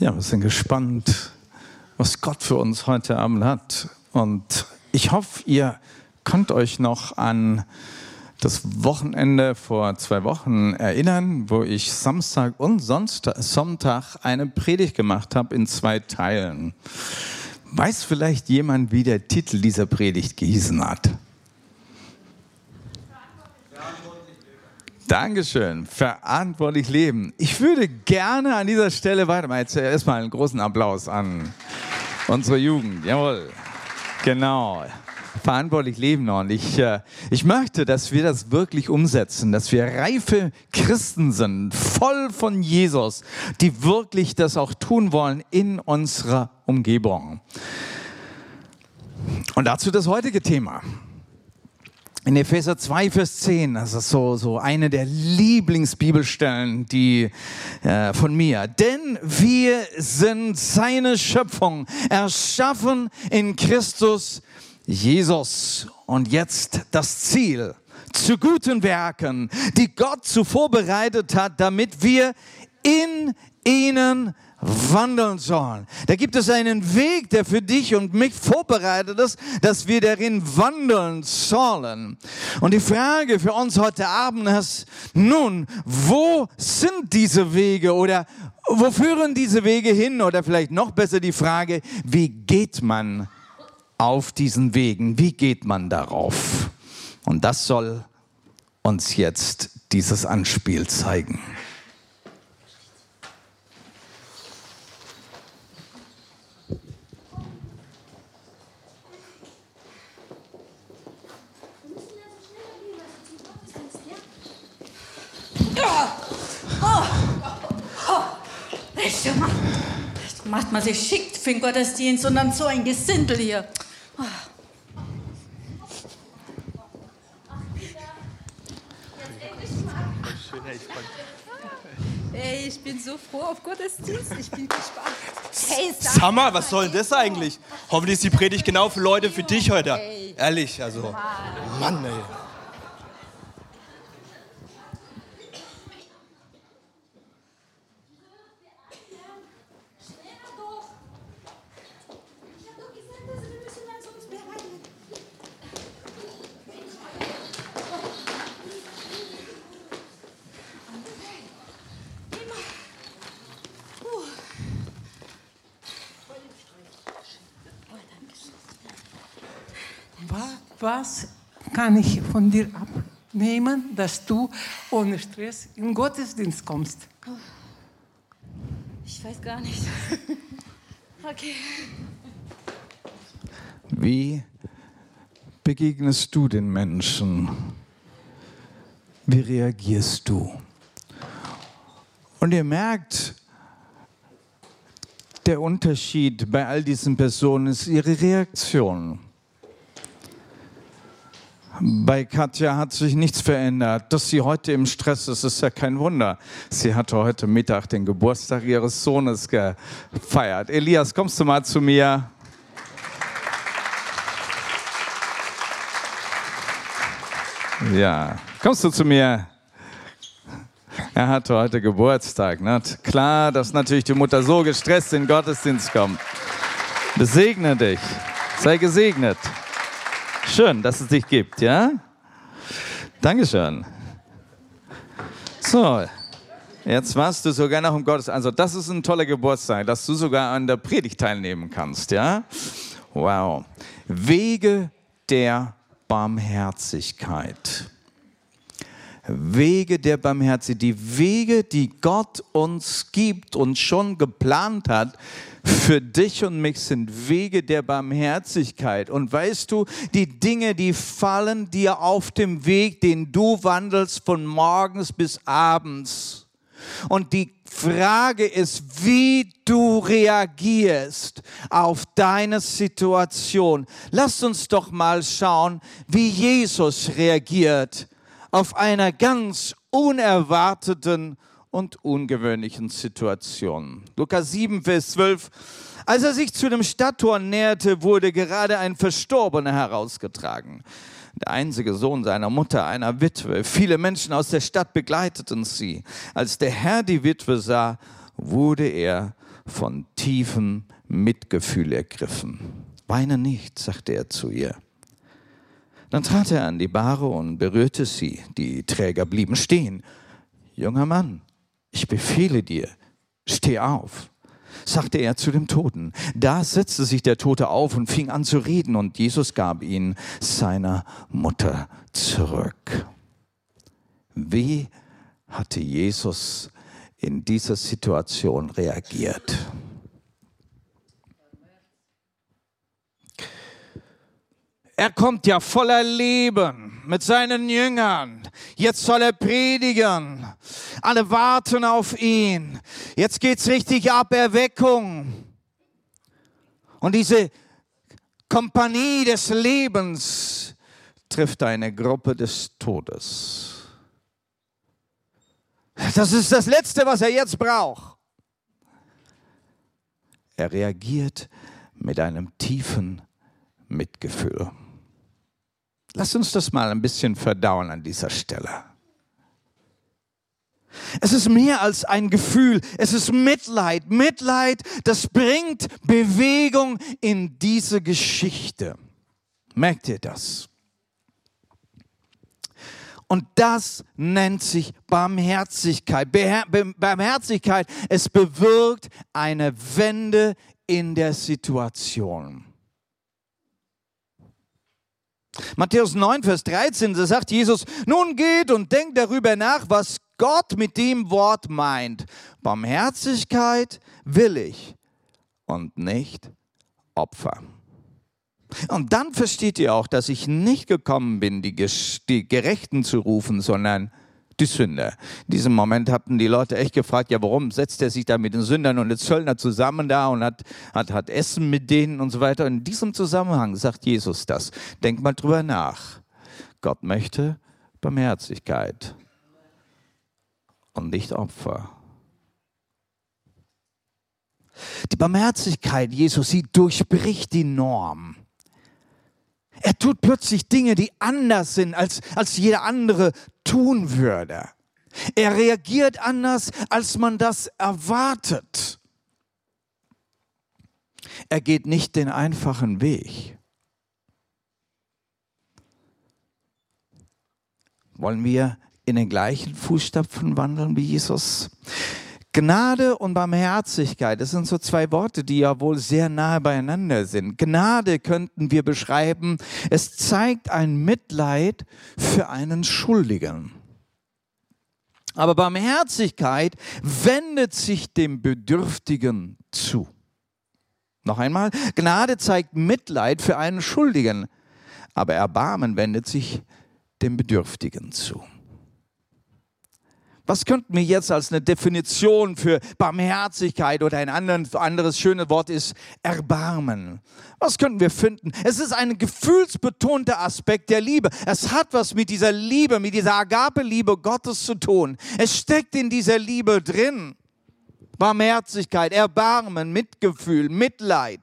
Ja, wir sind gespannt, was Gott für uns heute Abend hat. Und ich hoffe, ihr könnt euch noch an das Wochenende vor zwei Wochen erinnern, wo ich Samstag und Sonntag eine Predigt gemacht habe in zwei Teilen. Weiß vielleicht jemand, wie der Titel dieser Predigt gehießen hat? Dankeschön. Verantwortlich leben. Ich würde gerne an dieser Stelle weitermachen. Jetzt erstmal einen großen Applaus an unsere Jugend. Jawohl. Genau. Verantwortlich leben und ich, äh, ich möchte, dass wir das wirklich umsetzen, dass wir reife Christen sind, voll von Jesus, die wirklich das auch tun wollen in unserer Umgebung. Und dazu das heutige Thema. In Epheser 2, Vers 10, das ist so, so eine der Lieblingsbibelstellen die, äh, von mir. Denn wir sind seine Schöpfung, erschaffen in Christus Jesus. Und jetzt das Ziel zu guten Werken, die Gott zuvor bereitet hat, damit wir in ihnen wandeln sollen. Da gibt es einen Weg, der für dich und mich vorbereitet ist, dass wir darin wandeln sollen. Und die Frage für uns heute Abend ist, nun, wo sind diese Wege oder wo führen diese Wege hin? Oder vielleicht noch besser die Frage, wie geht man auf diesen Wegen? Wie geht man darauf? Und das soll uns jetzt dieses Anspiel zeigen. Macht man sich schickt für den Gottesdienst und dann so ein Gesindel hier. Ey, ich bin so froh auf Gottesdienst. Ich bin gespannt. Hey, sag mal, was soll denn das eigentlich? Hoffentlich ist die Predigt genau für Leute, für dich heute. Ehrlich, also. Mann, ey. Was kann ich von dir abnehmen, dass du ohne Stress in den Gottesdienst kommst? Ich weiß gar nicht. okay. Wie begegnest du den Menschen? Wie reagierst du? Und ihr merkt, der Unterschied bei all diesen Personen ist ihre Reaktion. Bei Katja hat sich nichts verändert. Dass sie heute im Stress ist, ist ja kein Wunder. Sie hatte heute Mittag den Geburtstag ihres Sohnes gefeiert. Elias, kommst du mal zu mir? Ja, kommst du zu mir? Er hatte heute Geburtstag. Ne? Klar, dass natürlich die Mutter so gestresst in den Gottesdienst kommt. Besegne dich. Sei gesegnet. Schön, dass es dich gibt, ja? Dankeschön. So, jetzt warst du sogar noch im Gottes. Also, das ist ein toller Geburtstag, dass du sogar an der Predigt teilnehmen kannst, ja? Wow. Wege der Barmherzigkeit. Wege der Barmherzigkeit, die Wege, die Gott uns gibt und schon geplant hat, für dich und mich sind Wege der Barmherzigkeit. Und weißt du, die Dinge, die fallen dir auf dem Weg, den du wandelst von morgens bis abends. Und die Frage ist, wie du reagierst auf deine Situation. Lass uns doch mal schauen, wie Jesus reagiert auf einer ganz unerwarteten und ungewöhnlichen Situation. Lukas 7, Vers 12. Als er sich zu dem Stadttor näherte, wurde gerade ein Verstorbener herausgetragen. Der einzige Sohn seiner Mutter, einer Witwe. Viele Menschen aus der Stadt begleiteten sie. Als der Herr die Witwe sah, wurde er von tiefem Mitgefühl ergriffen. Weine nicht, sagte er zu ihr. Dann trat er an die Bahre und berührte sie. Die Träger blieben stehen. Junger Mann, ich befehle dir, steh auf, sagte er zu dem Toten. Da setzte sich der Tote auf und fing an zu reden, und Jesus gab ihn seiner Mutter zurück. Wie hatte Jesus in dieser Situation reagiert? Er kommt ja voller Leben mit seinen Jüngern. Jetzt soll er predigen. Alle warten auf ihn. Jetzt geht's richtig ab, Erweckung. Und diese Kompanie des Lebens trifft eine Gruppe des Todes. Das ist das Letzte, was er jetzt braucht. Er reagiert mit einem tiefen Mitgefühl. Lass uns das mal ein bisschen verdauen an dieser Stelle. Es ist mehr als ein Gefühl, es ist Mitleid. Mitleid, das bringt Bewegung in diese Geschichte. Merkt ihr das? Und das nennt sich Barmherzigkeit. Barmherzigkeit, es bewirkt eine Wende in der Situation. Matthäus 9, Vers 13, da sagt Jesus, nun geht und denkt darüber nach, was Gott mit dem Wort meint. Barmherzigkeit will ich und nicht Opfer. Und dann versteht ihr auch, dass ich nicht gekommen bin, die, die Gerechten zu rufen, sondern die Sünder. In diesem Moment hatten die Leute echt gefragt, ja, warum setzt er sich da mit den Sündern und den Zöllner zusammen da und hat, hat, hat Essen mit denen und so weiter. In diesem Zusammenhang sagt Jesus das. Denk mal drüber nach. Gott möchte Barmherzigkeit und nicht Opfer. Die Barmherzigkeit Jesus, sie durchbricht die Norm. Er tut plötzlich Dinge, die anders sind, als, als jeder andere tun würde. Er reagiert anders, als man das erwartet. Er geht nicht den einfachen Weg. Wollen wir in den gleichen Fußstapfen wandeln wie Jesus? Gnade und Barmherzigkeit, das sind so zwei Worte, die ja wohl sehr nahe beieinander sind. Gnade könnten wir beschreiben, es zeigt ein Mitleid für einen Schuldigen. Aber Barmherzigkeit wendet sich dem Bedürftigen zu. Noch einmal, Gnade zeigt Mitleid für einen Schuldigen, aber Erbarmen wendet sich dem Bedürftigen zu. Was könnten wir jetzt als eine Definition für Barmherzigkeit oder ein anderes schönes Wort ist Erbarmen? Was könnten wir finden? Es ist ein gefühlsbetonter Aspekt der Liebe. Es hat was mit dieser Liebe, mit dieser Agape-Liebe Gottes zu tun. Es steckt in dieser Liebe drin. Barmherzigkeit, Erbarmen, Mitgefühl, Mitleid.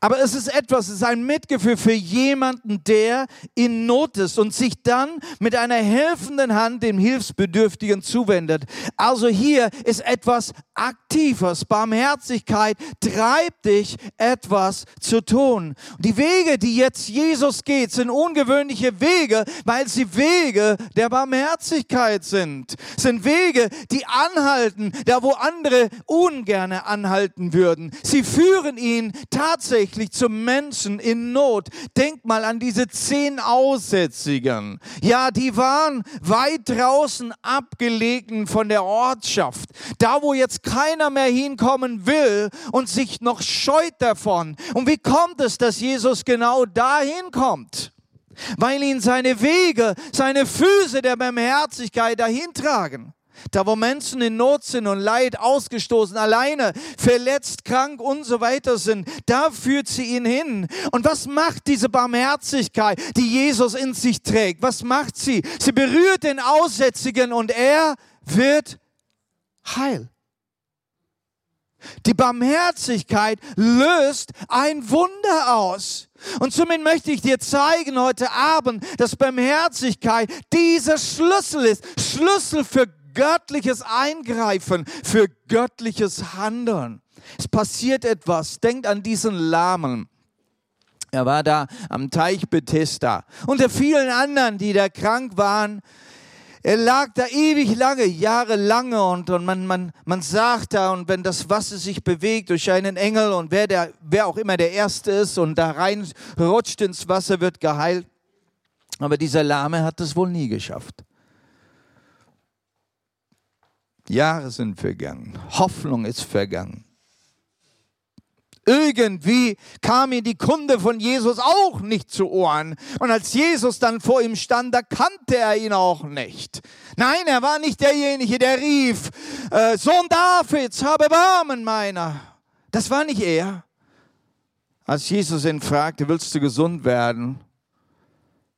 Aber es ist etwas, es ist ein Mitgefühl für jemanden, der in Not ist und sich dann mit einer helfenden Hand dem Hilfsbedürftigen zuwendet. Also hier ist etwas Aktives. Barmherzigkeit treibt dich, etwas zu tun. Die Wege, die jetzt Jesus geht, sind ungewöhnliche Wege, weil sie Wege der Barmherzigkeit sind. Sind Wege, die anhalten, da wo andere ungerne anhalten würden. Sie führen ihn tatsächlich tatsächlich zum Menschen in Not. Denk mal an diese zehn Aussätzigen. Ja, die waren weit draußen abgelegen von der Ortschaft. Da, wo jetzt keiner mehr hinkommen will und sich noch scheut davon. Und wie kommt es, dass Jesus genau dahin kommt? Weil ihn seine Wege, seine Füße der Barmherzigkeit dahin tragen. Da, wo Menschen in Not sind und Leid ausgestoßen, alleine, verletzt, krank und so weiter sind, da führt sie ihn hin. Und was macht diese Barmherzigkeit, die Jesus in sich trägt? Was macht sie? Sie berührt den Aussätzigen und er wird heil. Die Barmherzigkeit löst ein Wunder aus. Und somit möchte ich dir zeigen heute Abend, dass Barmherzigkeit dieser Schlüssel ist. Schlüssel für göttliches Eingreifen, für göttliches Handeln. Es passiert etwas. Denkt an diesen Lahmen. Er war da am Teich Bethesda. Unter vielen anderen, die da krank waren, er lag da ewig lange, jahrelange und, und man, man, man sagt da, und wenn das Wasser sich bewegt durch einen Engel und wer, der, wer auch immer der Erste ist und da rein rutscht ins Wasser, wird geheilt. Aber dieser Lahme hat es wohl nie geschafft. Jahre sind vergangen, Hoffnung ist vergangen. Irgendwie kam ihm die Kunde von Jesus auch nicht zu Ohren. Und als Jesus dann vor ihm stand, da kannte er ihn auch nicht. Nein, er war nicht derjenige, der rief, äh, Sohn Davids, habe Barmen meiner. Das war nicht er. Als Jesus ihn fragte, willst du gesund werden?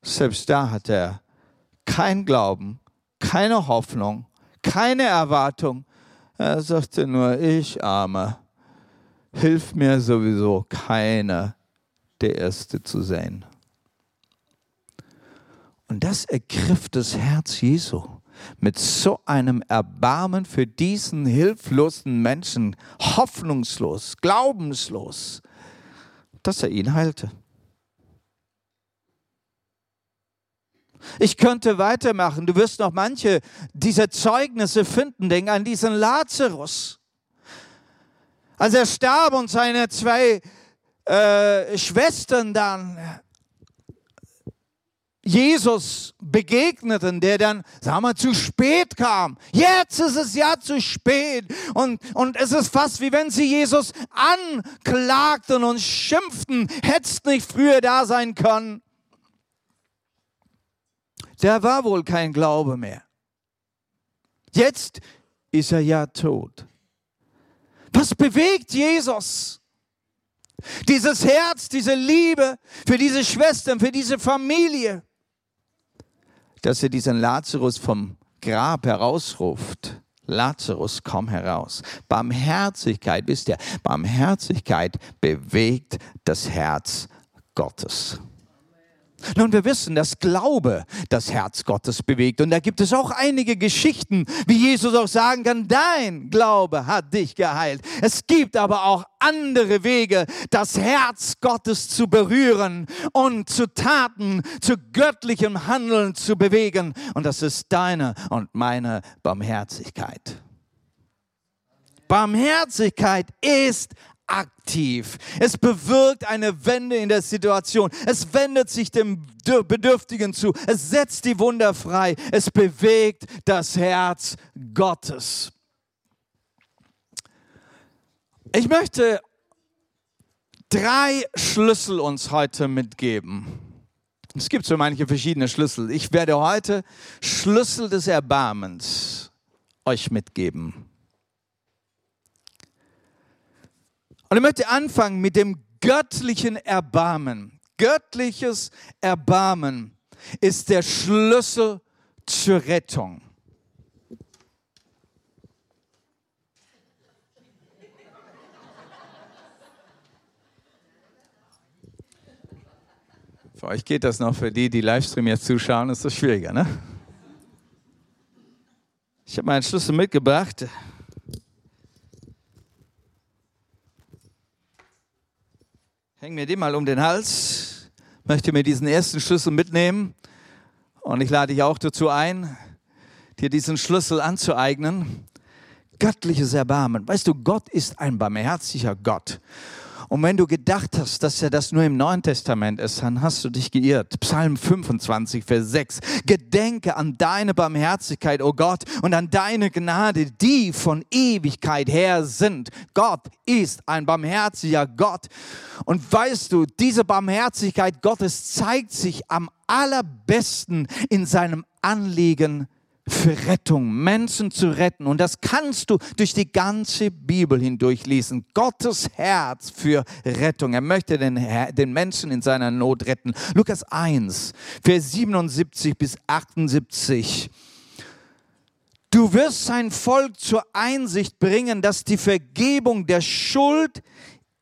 Selbst da hat er kein Glauben, keine Hoffnung, keine Erwartung. Er sagte nur, ich arme hilft mir sowieso keiner, der Erste zu sein. Und das ergriff das Herz Jesu mit so einem Erbarmen für diesen hilflosen Menschen, hoffnungslos, glaubenslos, dass er ihn heilte. Ich könnte weitermachen. Du wirst noch manche dieser Zeugnisse finden. Denk an diesen Lazarus. Als er starb und seine zwei äh, Schwestern dann Jesus begegneten, der dann, sagen wir, zu spät kam. Jetzt ist es ja zu spät. Und, und es ist fast wie wenn sie Jesus anklagten und schimpften, hättest nicht früher da sein können. Der war wohl kein Glaube mehr. Jetzt ist er ja tot. Was bewegt Jesus? Dieses Herz, diese Liebe für diese Schwestern, für diese Familie, dass er diesen Lazarus vom Grab herausruft. Lazarus, komm heraus. Barmherzigkeit, wisst ihr, Barmherzigkeit bewegt das Herz Gottes. Nun, wir wissen, dass Glaube das Herz Gottes bewegt. Und da gibt es auch einige Geschichten, wie Jesus auch sagen kann, dein Glaube hat dich geheilt. Es gibt aber auch andere Wege, das Herz Gottes zu berühren und zu Taten, zu göttlichem Handeln zu bewegen. Und das ist deine und meine Barmherzigkeit. Barmherzigkeit ist aktiv. Es bewirkt eine Wende in der Situation. Es wendet sich dem Bedürftigen zu. Es setzt die Wunder frei. Es bewegt das Herz Gottes. Ich möchte drei Schlüssel uns heute mitgeben. Es gibt so manche verschiedene Schlüssel. Ich werde heute Schlüssel des Erbarmens euch mitgeben. Und ich möchte anfangen mit dem göttlichen Erbarmen. Göttliches Erbarmen ist der Schlüssel zur Rettung. Für euch geht das noch, für die, die Livestream jetzt zuschauen, ist das schwieriger, ne? Ich habe meinen Schlüssel mitgebracht. Häng mir den mal um den Hals, möchte mir diesen ersten Schlüssel mitnehmen und ich lade dich auch dazu ein, dir diesen Schlüssel anzueignen. Göttliches Erbarmen. Weißt du, Gott ist ein barmherziger Gott. Und wenn du gedacht hast, dass er das nur im Neuen Testament ist, dann hast du dich geirrt. Psalm 25, Vers 6. Gedenke an deine Barmherzigkeit, o oh Gott, und an deine Gnade, die von Ewigkeit her sind. Gott ist ein barmherziger Gott. Und weißt du, diese Barmherzigkeit Gottes zeigt sich am allerbesten in seinem Anliegen für Rettung, Menschen zu retten. Und das kannst du durch die ganze Bibel hindurch lesen. Gottes Herz für Rettung. Er möchte den, den Menschen in seiner Not retten. Lukas 1, Vers 77 bis 78. Du wirst sein Volk zur Einsicht bringen, dass die Vergebung der Schuld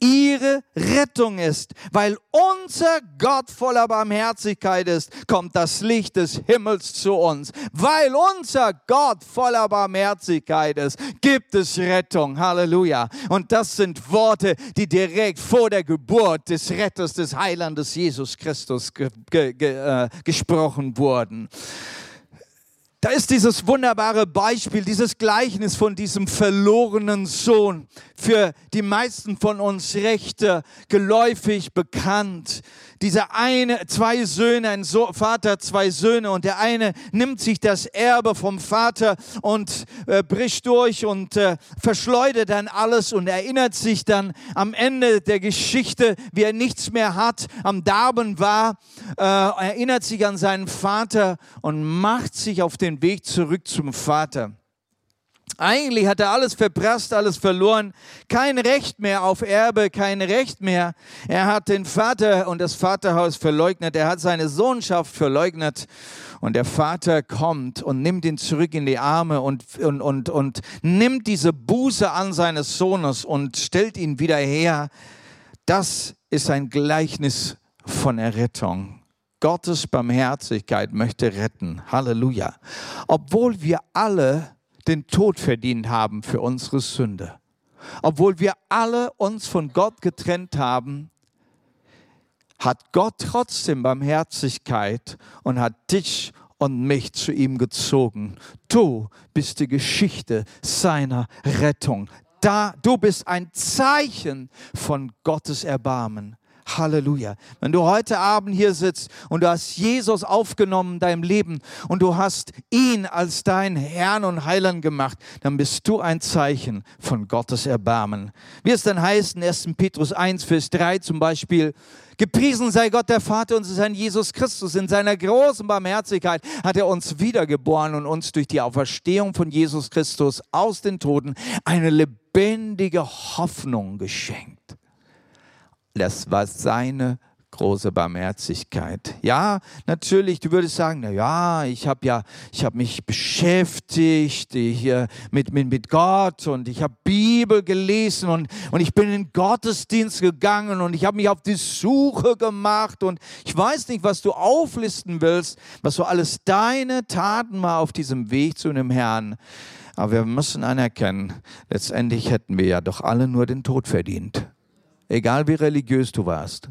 ihre Rettung ist. Weil unser Gott voller Barmherzigkeit ist, kommt das Licht des Himmels zu uns. Weil unser Gott voller Barmherzigkeit ist, gibt es Rettung. Halleluja. Und das sind Worte, die direkt vor der Geburt des Retters, des Heilandes Jesus Christus ge ge äh, gesprochen wurden. Da ist dieses wunderbare Beispiel, dieses Gleichnis von diesem verlorenen Sohn, für die meisten von uns Rechte geläufig bekannt. Dieser eine, zwei Söhne, ein so Vater, zwei Söhne und der eine nimmt sich das Erbe vom Vater und äh, bricht durch und äh, verschleudert dann alles und erinnert sich dann am Ende der Geschichte, wie er nichts mehr hat, am Darben war, äh, erinnert sich an seinen Vater und macht sich auf den Weg zurück zum Vater. Eigentlich hat er alles verprasst, alles verloren, kein Recht mehr auf Erbe, kein Recht mehr. Er hat den Vater und das Vaterhaus verleugnet, er hat seine Sohnschaft verleugnet und der Vater kommt und nimmt ihn zurück in die Arme und, und, und, und nimmt diese Buße an seines Sohnes und stellt ihn wieder her. Das ist ein Gleichnis von Errettung. Gottes Barmherzigkeit möchte retten. Halleluja. Obwohl wir alle den Tod verdient haben für unsere Sünde. Obwohl wir alle uns von Gott getrennt haben, hat Gott trotzdem Barmherzigkeit und hat dich und mich zu ihm gezogen. Du bist die Geschichte seiner Rettung. Da, du bist ein Zeichen von Gottes Erbarmen. Halleluja. Wenn du heute Abend hier sitzt und du hast Jesus aufgenommen in deinem Leben und du hast ihn als dein Herrn und Heiland gemacht, dann bist du ein Zeichen von Gottes Erbarmen. Wie es dann heißt in 1. Petrus 1, Vers 3 zum Beispiel, Gepriesen sei Gott der Vater und sein Jesus Christus. In seiner großen Barmherzigkeit hat er uns wiedergeboren und uns durch die Auferstehung von Jesus Christus aus den Toden eine lebendige Hoffnung geschenkt. Das war seine große Barmherzigkeit. Ja, natürlich, du würdest sagen, na ja, ich habe ja, ich habe mich beschäftigt hier mit, mit, mit Gott und ich habe Bibel gelesen und, und ich bin in den Gottesdienst gegangen und ich habe mich auf die Suche gemacht und ich weiß nicht, was du auflisten willst, was so alles deine Taten war auf diesem Weg zu einem Herrn. Aber wir müssen anerkennen, letztendlich hätten wir ja doch alle nur den Tod verdient egal wie religiös du warst.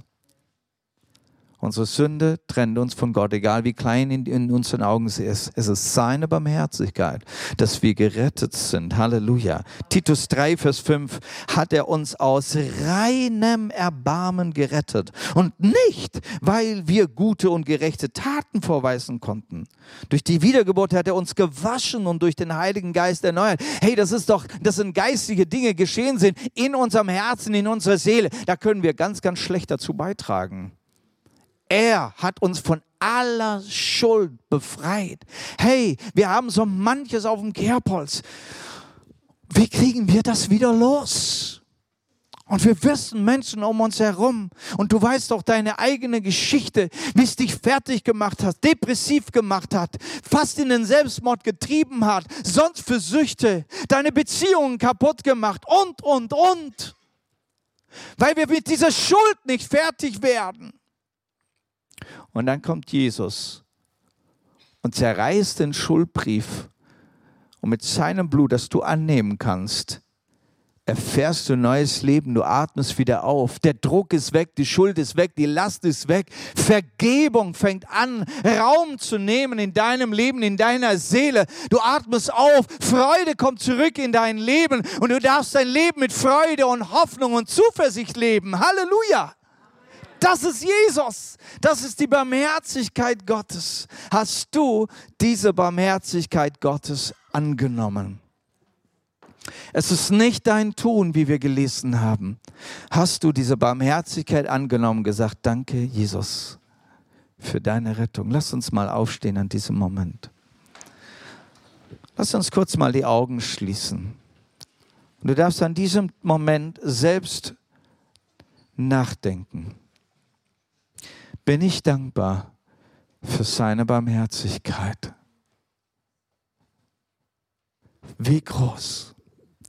Unsere Sünde trennt uns von Gott, egal wie klein in, in, unseren Augen sie ist. Es ist seine Barmherzigkeit, dass wir gerettet sind. Halleluja. Titus 3, Vers 5 hat er uns aus reinem Erbarmen gerettet. Und nicht, weil wir gute und gerechte Taten vorweisen konnten. Durch die Wiedergeburt hat er uns gewaschen und durch den Heiligen Geist erneuert. Hey, das ist doch, das sind geistige Dinge geschehen sind in unserem Herzen, in unserer Seele. Da können wir ganz, ganz schlecht dazu beitragen. Er hat uns von aller Schuld befreit. Hey, wir haben so manches auf dem Kerbholz. Wie kriegen wir das wieder los? Und wir wissen Menschen um uns herum. Und du weißt doch deine eigene Geschichte, wie es dich fertig gemacht hat, depressiv gemacht hat, fast in den Selbstmord getrieben hat, sonst für Süchte, deine Beziehungen kaputt gemacht und, und, und. Weil wir mit dieser Schuld nicht fertig werden. Und dann kommt Jesus und zerreißt den Schuldbrief. Und mit seinem Blut, das du annehmen kannst, erfährst du neues Leben, du atmest wieder auf, der Druck ist weg, die Schuld ist weg, die Last ist weg, Vergebung fängt an, Raum zu nehmen in deinem Leben, in deiner Seele. Du atmest auf, Freude kommt zurück in dein Leben und du darfst dein Leben mit Freude und Hoffnung und Zuversicht leben. Halleluja! Das ist Jesus. Das ist die Barmherzigkeit Gottes. Hast du diese Barmherzigkeit Gottes angenommen? Es ist nicht dein Tun, wie wir gelesen haben. Hast du diese Barmherzigkeit angenommen, gesagt, danke Jesus für deine Rettung. Lass uns mal aufstehen an diesem Moment. Lass uns kurz mal die Augen schließen. Du darfst an diesem Moment selbst nachdenken bin ich dankbar für seine Barmherzigkeit. Wie groß.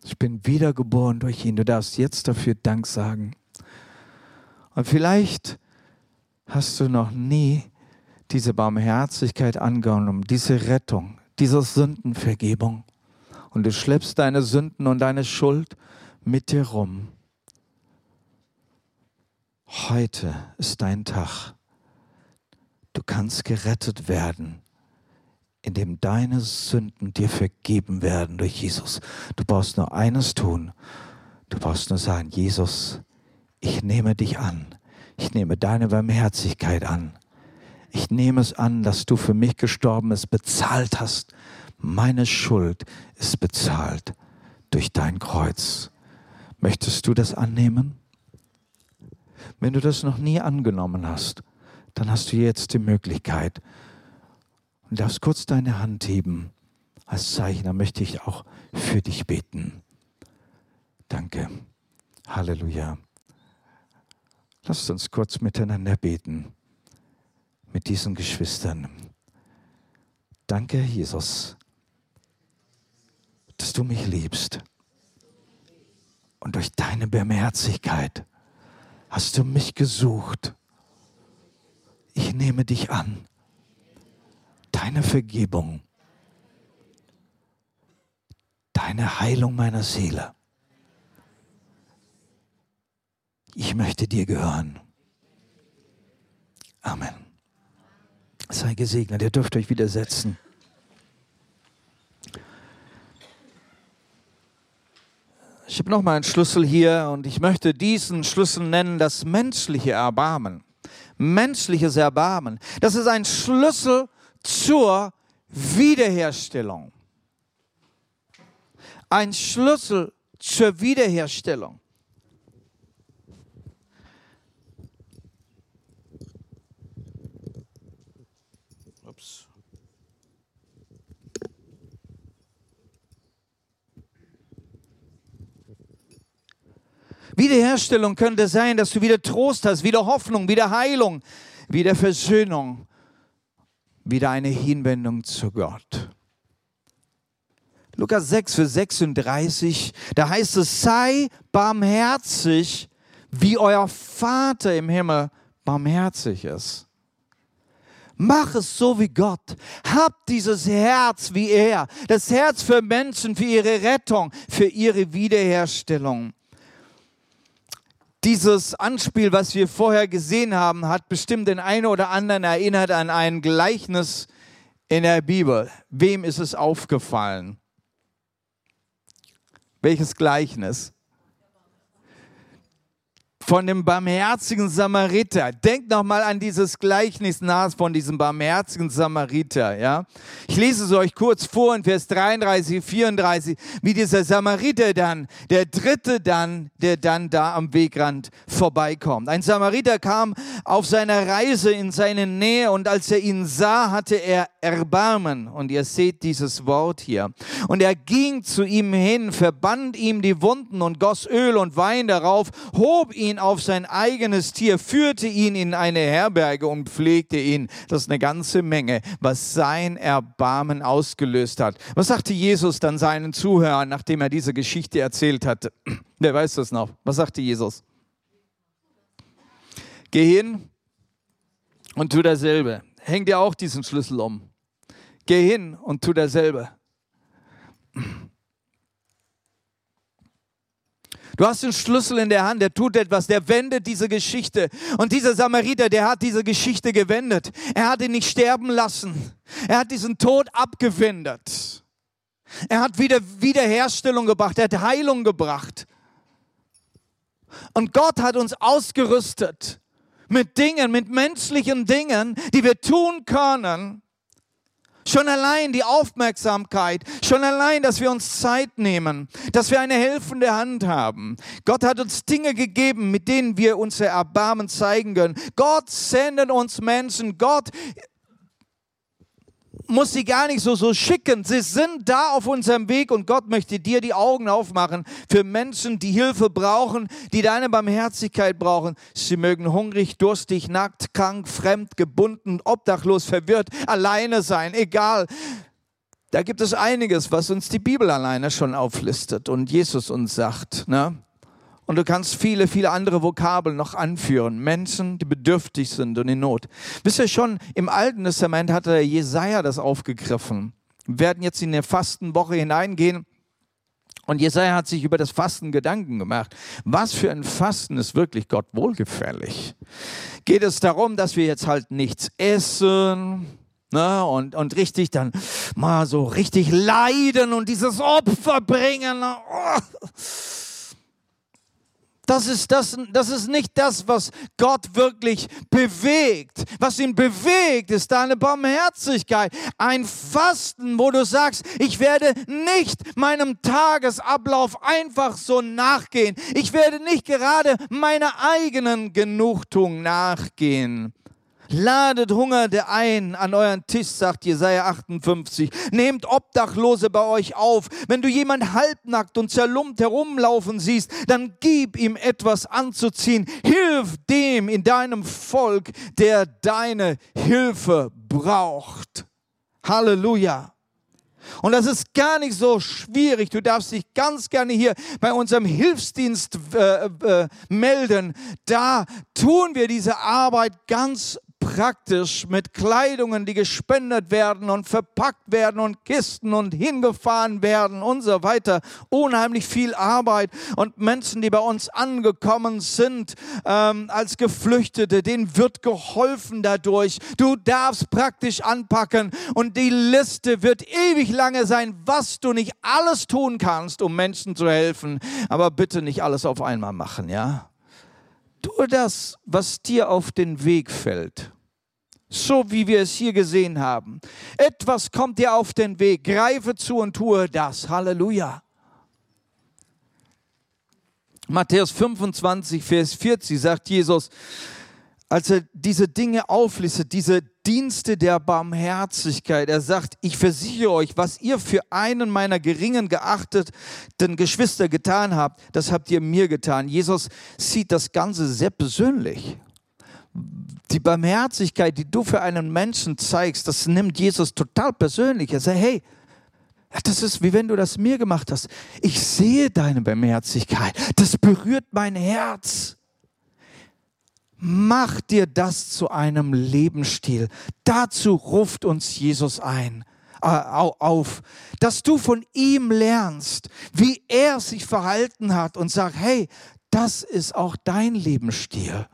Ich bin wiedergeboren durch ihn. Du darfst jetzt dafür Dank sagen. Und vielleicht hast du noch nie diese Barmherzigkeit angenommen, diese Rettung, diese Sündenvergebung. Und du schleppst deine Sünden und deine Schuld mit dir rum. Heute ist dein Tag. Du kannst gerettet werden, indem deine Sünden dir vergeben werden durch Jesus. Du brauchst nur eines tun. Du brauchst nur sagen, Jesus, ich nehme dich an. Ich nehme deine Barmherzigkeit an. Ich nehme es an, dass du für mich gestorben bist, bezahlt hast. Meine Schuld ist bezahlt durch dein Kreuz. Möchtest du das annehmen? Wenn du das noch nie angenommen hast, dann hast du jetzt die Möglichkeit und darfst kurz deine Hand heben als Zeichen. Da möchte ich auch für dich beten. Danke. Halleluja. Lasst uns kurz miteinander beten mit diesen Geschwistern. Danke, Jesus, dass du mich liebst. Und durch deine Barmherzigkeit hast du mich gesucht. Ich nehme dich an. Deine Vergebung, deine Heilung meiner Seele. Ich möchte dir gehören. Amen. Sei gesegnet, ihr dürft euch widersetzen. Ich habe noch mal einen Schlüssel hier und ich möchte diesen Schlüssel nennen das menschliche Erbarmen. Menschliches Erbarmen. Das ist ein Schlüssel zur Wiederherstellung. Ein Schlüssel zur Wiederherstellung. Wiederherstellung könnte sein, dass du wieder Trost hast, wieder Hoffnung, wieder Heilung, wieder Versöhnung, wieder eine Hinwendung zu Gott. Lukas 6, Vers 36, da heißt es, sei barmherzig, wie euer Vater im Himmel barmherzig ist. Mach es so wie Gott. Hab dieses Herz wie er. Das Herz für Menschen, für ihre Rettung, für ihre Wiederherstellung. Dieses Anspiel, was wir vorher gesehen haben, hat bestimmt den einen oder anderen erinnert an ein Gleichnis in der Bibel. Wem ist es aufgefallen? Welches Gleichnis? Von dem barmherzigen Samariter. Denkt noch mal an dieses Gleichnis nach von diesem barmherzigen Samariter, ja? Ich lese es euch kurz vor in Vers 33, 34, wie dieser Samariter dann, der dritte dann, der dann da am Wegrand vorbeikommt. Ein Samariter kam auf seiner Reise in seine Nähe und als er ihn sah, hatte er Erbarmen. Und ihr seht dieses Wort hier. Und er ging zu ihm hin, verband ihm die Wunden und goss Öl und Wein darauf, hob ihn auf sein eigenes Tier, führte ihn in eine Herberge und pflegte ihn. Das ist eine ganze Menge, was sein Erbarmen ausgelöst hat. Was sagte Jesus dann seinen Zuhörern, nachdem er diese Geschichte erzählt hatte? Wer weiß das noch? Was sagte Jesus? Geh hin und tu dasselbe. Häng dir auch diesen Schlüssel um. Geh hin und tu dasselbe. Du hast den Schlüssel in der Hand, der tut etwas, der wendet diese Geschichte. Und dieser Samariter, der hat diese Geschichte gewendet. Er hat ihn nicht sterben lassen. Er hat diesen Tod abgewendet. Er hat wieder Wiederherstellung gebracht, er hat Heilung gebracht. Und Gott hat uns ausgerüstet mit Dingen, mit menschlichen Dingen, die wir tun können, Schon allein die Aufmerksamkeit, schon allein, dass wir uns Zeit nehmen, dass wir eine helfende Hand haben. Gott hat uns Dinge gegeben, mit denen wir unser Erbarmen zeigen können. Gott sendet uns Menschen. Gott muss sie gar nicht so, so schicken. Sie sind da auf unserem Weg und Gott möchte dir die Augen aufmachen für Menschen, die Hilfe brauchen, die deine Barmherzigkeit brauchen. Sie mögen hungrig, durstig, nackt, krank, fremd, gebunden, obdachlos, verwirrt, alleine sein, egal. Da gibt es einiges, was uns die Bibel alleine schon auflistet und Jesus uns sagt. Ne? Und du kannst viele, viele andere Vokabeln noch anführen. Menschen, die bedürftig sind und in Not. Wisst ihr schon, im Alten Testament hatte Jesaja das aufgegriffen. Wir werden jetzt in eine Fastenwoche hineingehen. Und Jesaja hat sich über das Fasten Gedanken gemacht. Was für ein Fasten ist wirklich Gott wohlgefällig? Geht es darum, dass wir jetzt halt nichts essen, Ne, und, und richtig dann mal so richtig leiden und dieses Opfer bringen. Oh. Das ist, das, das ist nicht das, was Gott wirklich bewegt. Was ihn bewegt, ist deine Barmherzigkeit. Ein Fasten, wo du sagst, ich werde nicht meinem Tagesablauf einfach so nachgehen. Ich werde nicht gerade meiner eigenen Genugtuung nachgehen. Ladet Hungernde ein an euren Tisch, sagt Jesaja 58. Nehmt Obdachlose bei euch auf. Wenn du jemand halbnackt und zerlumpt herumlaufen siehst, dann gib ihm etwas anzuziehen. Hilf dem in deinem Volk, der deine Hilfe braucht. Halleluja. Und das ist gar nicht so schwierig. Du darfst dich ganz gerne hier bei unserem Hilfsdienst äh, äh, melden. Da tun wir diese Arbeit ganz praktisch mit Kleidungen, die gespendet werden und verpackt werden und Kisten und hingefahren werden und so weiter. Unheimlich viel Arbeit und Menschen, die bei uns angekommen sind ähm, als Geflüchtete, denen wird geholfen dadurch. Du darfst praktisch anpacken und die Liste wird ewig lange sein, was du nicht alles tun kannst, um Menschen zu helfen. Aber bitte nicht alles auf einmal machen, ja? Tue das, was dir auf den Weg fällt. So wie wir es hier gesehen haben. Etwas kommt dir auf den Weg. Greife zu und tue das. Halleluja. Matthäus 25, Vers 40 sagt Jesus, als er diese Dinge auflistet, diese Dienste der Barmherzigkeit, er sagt, ich versichere euch, was ihr für einen meiner geringen geachteten Geschwister getan habt, das habt ihr mir getan. Jesus sieht das Ganze sehr persönlich die Barmherzigkeit, die du für einen Menschen zeigst, das nimmt Jesus total persönlich. Er sagt, hey, das ist wie wenn du das mir gemacht hast. Ich sehe deine Barmherzigkeit. Das berührt mein Herz. Mach dir das zu einem Lebensstil. Dazu ruft uns Jesus ein äh, auf, dass du von ihm lernst, wie er sich verhalten hat und sag, hey, das ist auch dein Lebensstil.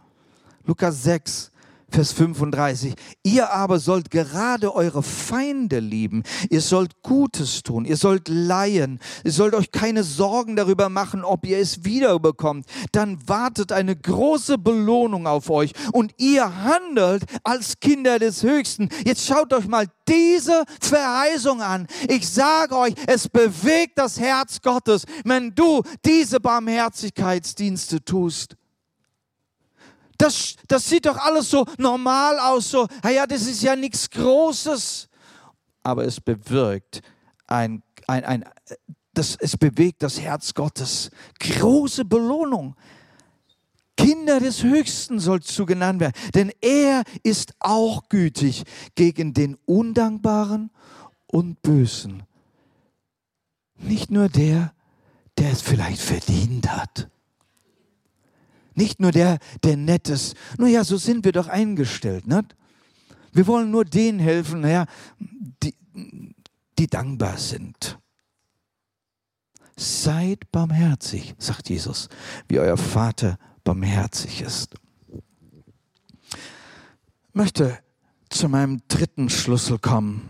Lukas 6, Vers 35. Ihr aber sollt gerade eure Feinde lieben. Ihr sollt Gutes tun. Ihr sollt leihen. Ihr sollt euch keine Sorgen darüber machen, ob ihr es wiederbekommt. Dann wartet eine große Belohnung auf euch und ihr handelt als Kinder des Höchsten. Jetzt schaut euch mal diese Verheißung an. Ich sage euch, es bewegt das Herz Gottes, wenn du diese Barmherzigkeitsdienste tust. Das, das sieht doch alles so normal aus, so, ja, das ist ja nichts Großes. Aber es bewirkt ein, ein, ein das, es bewegt das Herz Gottes. Große Belohnung. Kinder des Höchsten sollst du genannt werden, denn er ist auch gütig gegen den Undankbaren und Bösen. Nicht nur der, der es vielleicht verdient hat. Nicht nur der, der nett ist. Nun ja, so sind wir doch eingestellt. Ne? Wir wollen nur denen helfen, naja, die, die dankbar sind. Seid barmherzig, sagt Jesus, wie euer Vater barmherzig ist. Ich möchte zu meinem dritten Schlüssel kommen.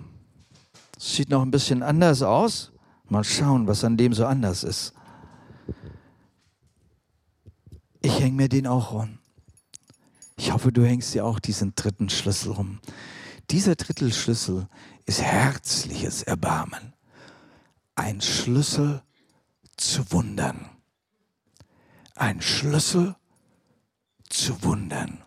Sieht noch ein bisschen anders aus. Mal schauen, was an dem so anders ist. Ich hänge mir den auch rum. Ich hoffe, du hängst dir auch diesen dritten Schlüssel rum. Dieser dritte Schlüssel ist herzliches Erbarmen. Ein Schlüssel zu wundern. Ein Schlüssel zu wundern.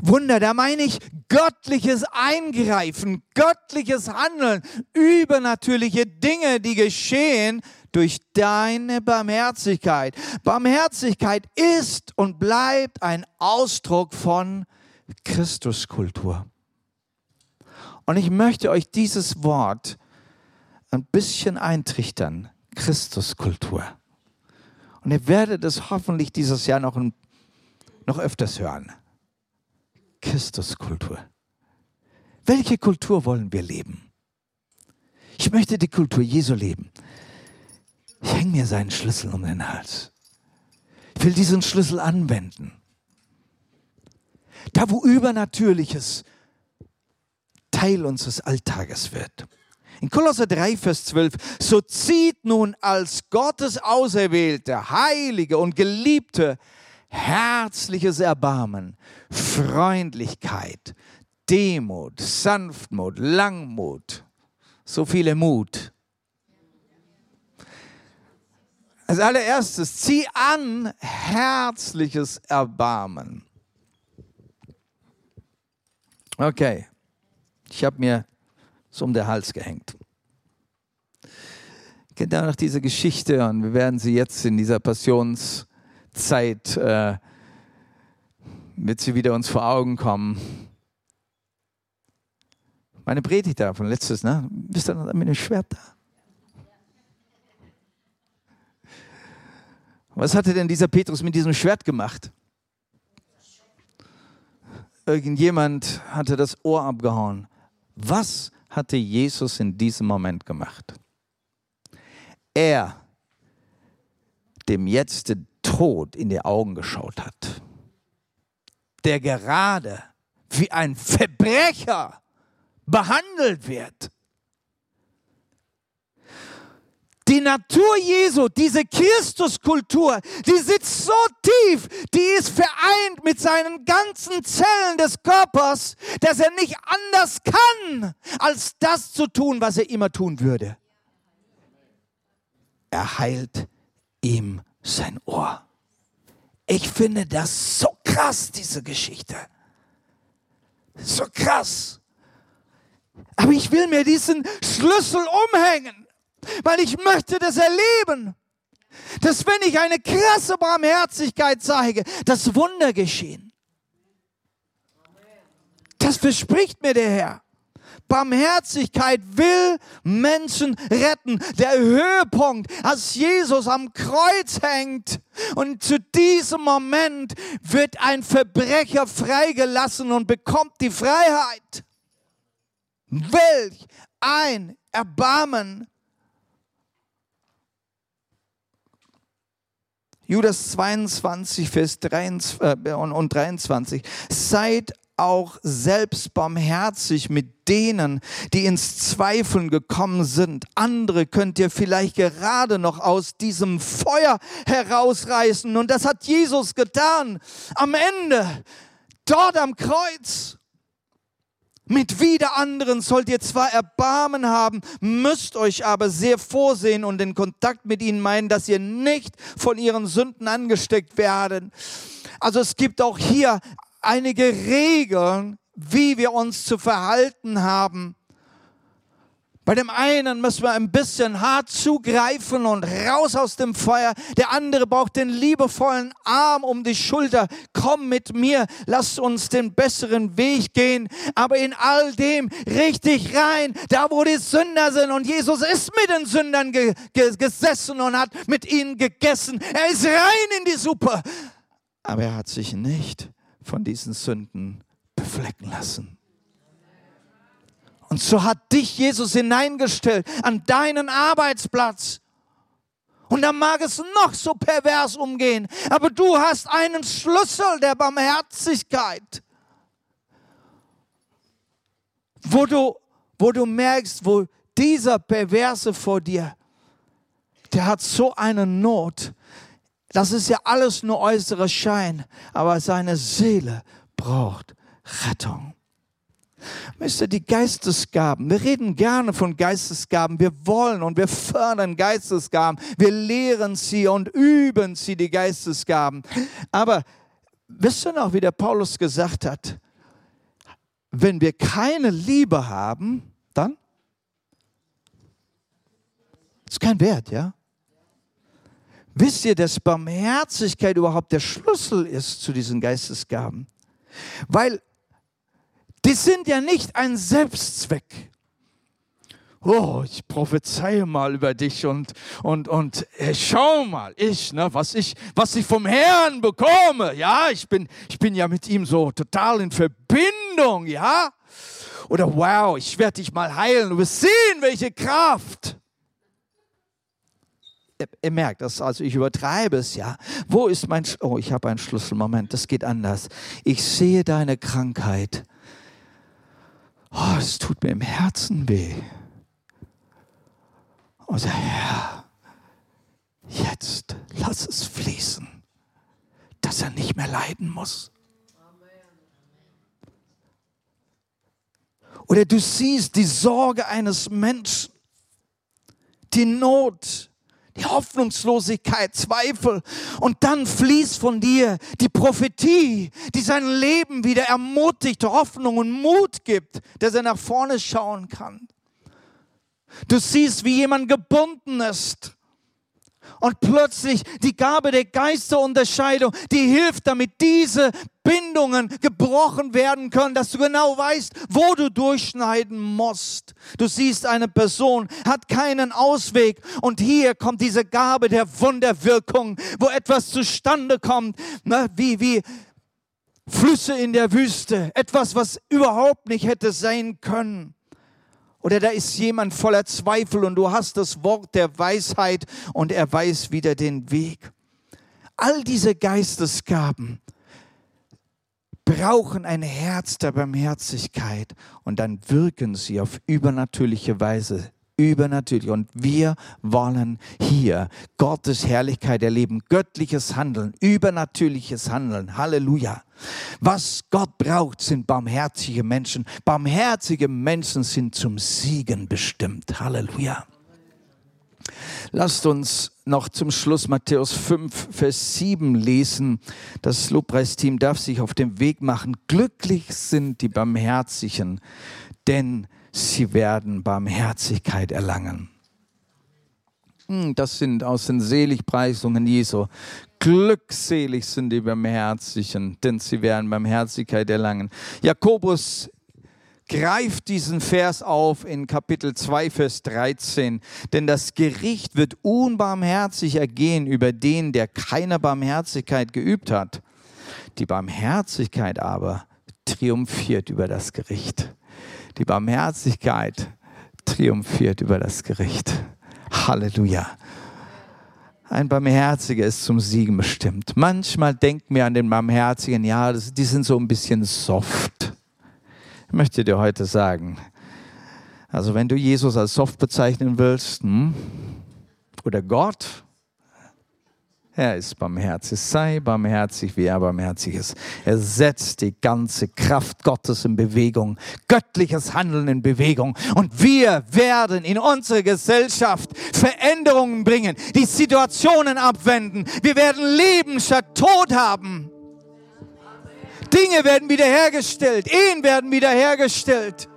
Wunder, da meine ich göttliches Eingreifen, göttliches Handeln, übernatürliche Dinge, die geschehen durch deine Barmherzigkeit. Barmherzigkeit ist und bleibt ein Ausdruck von Christuskultur. Und ich möchte euch dieses Wort ein bisschen eintrichtern, Christuskultur. Und ihr werdet es hoffentlich dieses Jahr noch, noch öfters hören. Christuskultur. Welche Kultur wollen wir leben? Ich möchte die Kultur Jesu leben. Ich hänge mir seinen Schlüssel um den Hals. Ich will diesen Schlüssel anwenden. Da, wo Übernatürliches Teil unseres Alltages wird. In Kolosser 3, Vers 12, so zieht nun als Gottes Auserwählte, Heilige und Geliebte herzliches Erbarmen, Freundlichkeit, Demut, Sanftmut, Langmut, so viele Mut. Als allererstes, zieh an herzliches Erbarmen. Okay, ich habe mir so um den Hals gehängt. Kennt ihr noch diese Geschichte und wir werden sie jetzt in dieser Passionszeit, äh, wird sie wieder uns vor Augen kommen. Meine Predigt da von letztes, ne? Bist du noch mit dem Schwert da? Was hatte denn dieser Petrus mit diesem Schwert gemacht? Irgendjemand hatte das Ohr abgehauen. Was hatte Jesus in diesem Moment gemacht? Er, dem jetzt der Tod in die Augen geschaut hat, der gerade wie ein Verbrecher behandelt wird. Die Natur Jesu, diese Christuskultur, die sitzt so tief, die ist vereint mit seinen ganzen Zellen des Körpers, dass er nicht anders kann, als das zu tun, was er immer tun würde. Er heilt ihm sein Ohr. Ich finde das so krass, diese Geschichte. So krass. Aber ich will mir diesen Schlüssel umhängen, weil ich möchte das erleben. Dass wenn ich eine krasse Barmherzigkeit zeige, dass Wunder geschehen. Das verspricht mir der Herr. Barmherzigkeit will Menschen retten. Der Höhepunkt, als Jesus am Kreuz hängt und zu diesem Moment wird ein Verbrecher freigelassen und bekommt die Freiheit. Welch ein Erbarmen. Judas 22, Vers 23 äh, und 23. Seid auch selbst barmherzig mit denen, die ins Zweifeln gekommen sind. Andere könnt ihr vielleicht gerade noch aus diesem Feuer herausreißen. Und das hat Jesus getan. Am Ende, dort am Kreuz. Mit wieder anderen sollt ihr zwar Erbarmen haben, müsst euch aber sehr vorsehen und den Kontakt mit ihnen meinen, dass ihr nicht von ihren Sünden angesteckt werden. Also es gibt auch hier einige Regeln, wie wir uns zu verhalten haben. Bei dem einen müssen wir ein bisschen hart zugreifen und raus aus dem Feuer. Der andere braucht den liebevollen Arm um die Schulter. Komm mit mir, lass uns den besseren Weg gehen. Aber in all dem richtig rein, da wo die Sünder sind. Und Jesus ist mit den Sündern ge ge gesessen und hat mit ihnen gegessen. Er ist rein in die Suppe. Aber er hat sich nicht von diesen Sünden beflecken lassen. Und so hat dich Jesus hineingestellt an deinen Arbeitsplatz. Und da mag es noch so pervers umgehen, aber du hast einen Schlüssel der Barmherzigkeit, wo du, wo du merkst, wo dieser Perverse vor dir, der hat so eine Not, das ist ja alles nur äußerer Schein, aber seine Seele braucht Rettung. Ihr, die Geistesgaben, wir reden gerne von Geistesgaben, wir wollen und wir fördern Geistesgaben, wir lehren sie und üben sie, die Geistesgaben. Aber wisst ihr noch, wie der Paulus gesagt hat, wenn wir keine Liebe haben, dann ist kein Wert, ja? Wisst ihr, dass Barmherzigkeit überhaupt der Schlüssel ist zu diesen Geistesgaben? Weil die sind ja nicht ein Selbstzweck. oh, ich prophezeie mal über dich und, und, und äh, schau mal, ich, ne, was ich, was ich vom Herrn bekomme. Ja, ich bin, ich bin ja mit ihm so total in Verbindung, ja. Oder wow, ich werde dich mal heilen. Du wirst sehen, welche Kraft. Ihr, ihr merkt das, also ich übertreibe es, ja. Wo ist mein, Sch oh, ich habe einen Schlüsselmoment, das geht anders. Ich sehe deine Krankheit. Oh, es tut mir im Herzen weh. Und der Herr, jetzt lass es fließen, dass er nicht mehr leiden muss. Oder du siehst die Sorge eines Menschen, die Not, die Hoffnungslosigkeit, Zweifel. Und dann fließt von dir die Prophetie, die sein Leben wieder ermutigt, Hoffnung und Mut gibt, dass er nach vorne schauen kann. Du siehst, wie jemand gebunden ist. Und plötzlich die Gabe der Geisterunterscheidung, die hilft, damit diese Bindungen gebrochen werden können, dass du genau weißt, wo du durchschneiden musst. Du siehst, eine Person hat keinen Ausweg und hier kommt diese Gabe der Wunderwirkung, wo etwas zustande kommt, ne, wie, wie Flüsse in der Wüste, etwas, was überhaupt nicht hätte sein können. Oder da ist jemand voller Zweifel und du hast das Wort der Weisheit und er weiß wieder den Weg. All diese Geistesgaben brauchen ein Herz der Barmherzigkeit und dann wirken sie auf übernatürliche Weise übernatürlich. Und wir wollen hier Gottes Herrlichkeit erleben, göttliches Handeln, übernatürliches Handeln. Halleluja. Was Gott braucht, sind barmherzige Menschen. Barmherzige Menschen sind zum Siegen bestimmt. Halleluja. Lasst uns noch zum Schluss Matthäus 5, Vers 7 lesen. Das Lobpreisteam darf sich auf den Weg machen. Glücklich sind die Barmherzigen, denn sie werden Barmherzigkeit erlangen. Hm, das sind aus den Seligpreisungen Jesu. Glückselig sind die Barmherzigen, denn sie werden Barmherzigkeit erlangen. Jakobus greift diesen Vers auf in Kapitel 2, Vers 13. Denn das Gericht wird unbarmherzig ergehen über den, der keine Barmherzigkeit geübt hat. Die Barmherzigkeit aber triumphiert über das Gericht. Die Barmherzigkeit triumphiert über das Gericht. Halleluja. Ein Barmherziger ist zum Siegen bestimmt. Manchmal denken wir an den Barmherzigen, ja, die sind so ein bisschen soft. Ich möchte dir heute sagen, also wenn du Jesus als soft bezeichnen willst, hm, oder Gott, er ist barmherzig. Sei barmherzig, wie er barmherzig ist. Er setzt die ganze Kraft Gottes in Bewegung, göttliches Handeln in Bewegung. Und wir werden in unsere Gesellschaft Veränderungen bringen, die Situationen abwenden. Wir werden Leben statt Tod haben. Dinge werden wiederhergestellt, Ehen werden wiederhergestellt.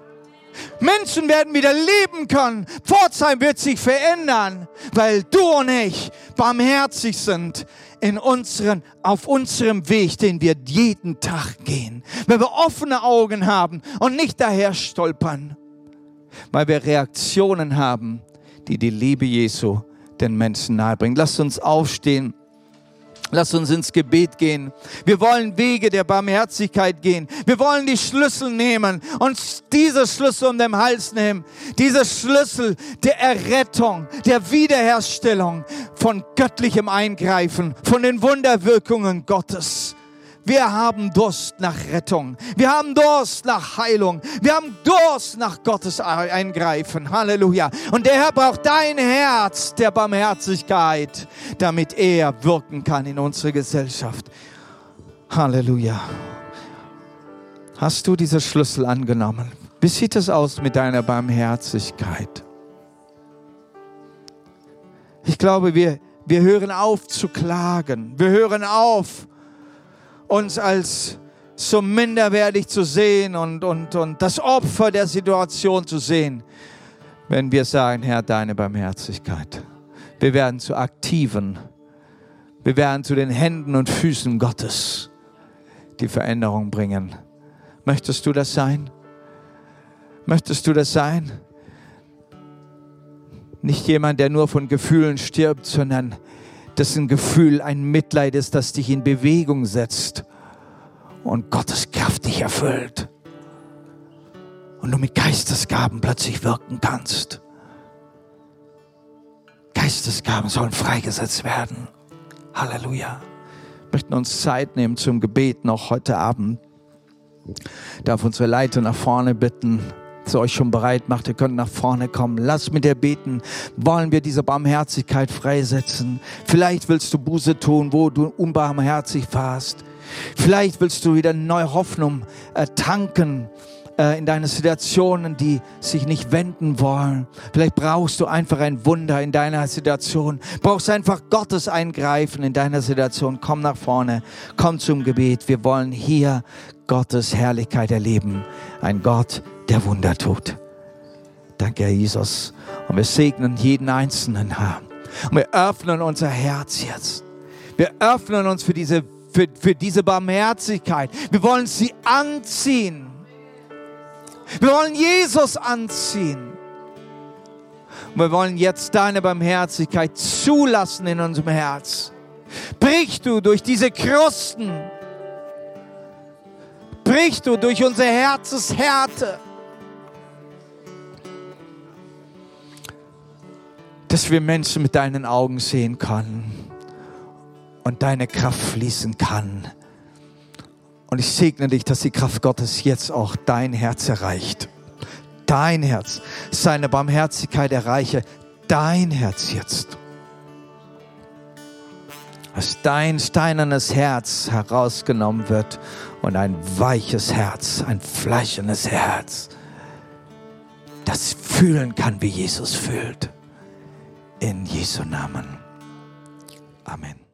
Menschen werden wieder leben können. Pforzheim wird sich verändern, weil du und ich barmherzig sind in unseren, auf unserem Weg, den wir jeden Tag gehen. Wenn wir offene Augen haben und nicht daher stolpern, weil wir Reaktionen haben, die die Liebe Jesu den Menschen nahebringen. Lasst uns aufstehen. Lass uns ins Gebet gehen. Wir wollen Wege der Barmherzigkeit gehen. Wir wollen die Schlüssel nehmen und diese Schlüssel um den Hals nehmen. Diese Schlüssel der Errettung, der Wiederherstellung von göttlichem Eingreifen, von den Wunderwirkungen Gottes. Wir haben Durst nach Rettung. Wir haben Durst nach Heilung. Wir haben Durst nach Gottes Eingreifen. Halleluja. Und der Herr braucht dein Herz der Barmherzigkeit, damit er wirken kann in unsere Gesellschaft. Halleluja. Hast du diese Schlüssel angenommen? Wie sieht es aus mit deiner Barmherzigkeit? Ich glaube, wir, wir hören auf zu klagen. Wir hören auf, uns als so minderwertig zu sehen und, und, und das Opfer der Situation zu sehen, wenn wir sagen, Herr, deine Barmherzigkeit. Wir werden zu Aktiven. Wir werden zu den Händen und Füßen Gottes, die Veränderung bringen. Möchtest du das sein? Möchtest du das sein? Nicht jemand, der nur von Gefühlen stirbt, sondern dessen Gefühl ein Mitleid ist, das dich in Bewegung setzt und Gottes Kraft dich erfüllt. Und du mit Geistesgaben plötzlich wirken kannst. Geistesgaben sollen freigesetzt werden. Halleluja. Wir möchten uns Zeit nehmen zum Gebet noch heute Abend. Ich darf unsere Leiter nach vorne bitten sie euch schon bereit macht, ihr könnt nach vorne kommen. Lass mit dir beten. Wollen wir diese Barmherzigkeit freisetzen? Vielleicht willst du Buße tun, wo du unbarmherzig warst. Vielleicht willst du wieder neue Hoffnung äh, tanken äh, in deine Situationen, die sich nicht wenden wollen. Vielleicht brauchst du einfach ein Wunder in deiner Situation. Brauchst einfach Gottes Eingreifen in deiner Situation. Komm nach vorne, komm zum Gebet. Wir wollen hier Gottes Herrlichkeit erleben. Ein Gott, der Wunder tut. Danke, Herr Jesus. Und wir segnen jeden Einzelnen, Herr. Und wir öffnen unser Herz jetzt. Wir öffnen uns für diese, für, für diese Barmherzigkeit. Wir wollen sie anziehen. Wir wollen Jesus anziehen. Und wir wollen jetzt deine Barmherzigkeit zulassen in unserem Herz. Brich du durch diese Krusten. Brich du durch unsere Herzenshärte. dass wir Menschen mit deinen Augen sehen können und deine Kraft fließen kann. Und ich segne dich, dass die Kraft Gottes jetzt auch dein Herz erreicht. Dein Herz, seine Barmherzigkeit erreiche dein Herz jetzt. Dass dein steinernes Herz herausgenommen wird und ein weiches Herz, ein fleischendes Herz, das fühlen kann, wie Jesus fühlt. In Jesu Namen. Amen.